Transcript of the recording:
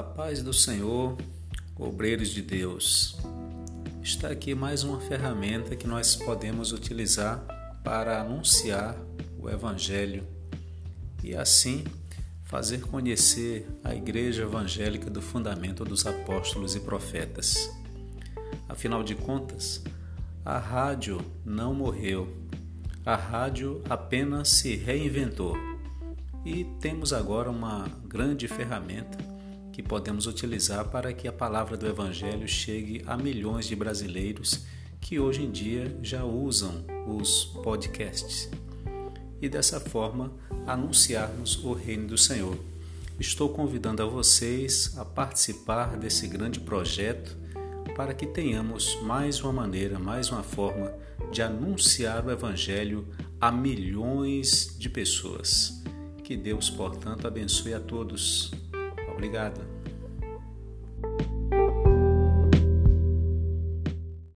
paz do Senhor, obreiros de Deus. Está aqui mais uma ferramenta que nós podemos utilizar para anunciar o Evangelho e assim fazer conhecer a Igreja Evangélica do Fundamento dos Apóstolos e Profetas. Afinal de contas, a rádio não morreu, a rádio apenas se reinventou e temos agora uma grande ferramenta que podemos utilizar para que a palavra do Evangelho chegue a milhões de brasileiros que hoje em dia já usam os podcasts e dessa forma anunciarmos o reino do Senhor. Estou convidando a vocês a participar desse grande projeto para que tenhamos mais uma maneira, mais uma forma de anunciar o Evangelho a milhões de pessoas. Que Deus, portanto, abençoe a todos. Obrigado.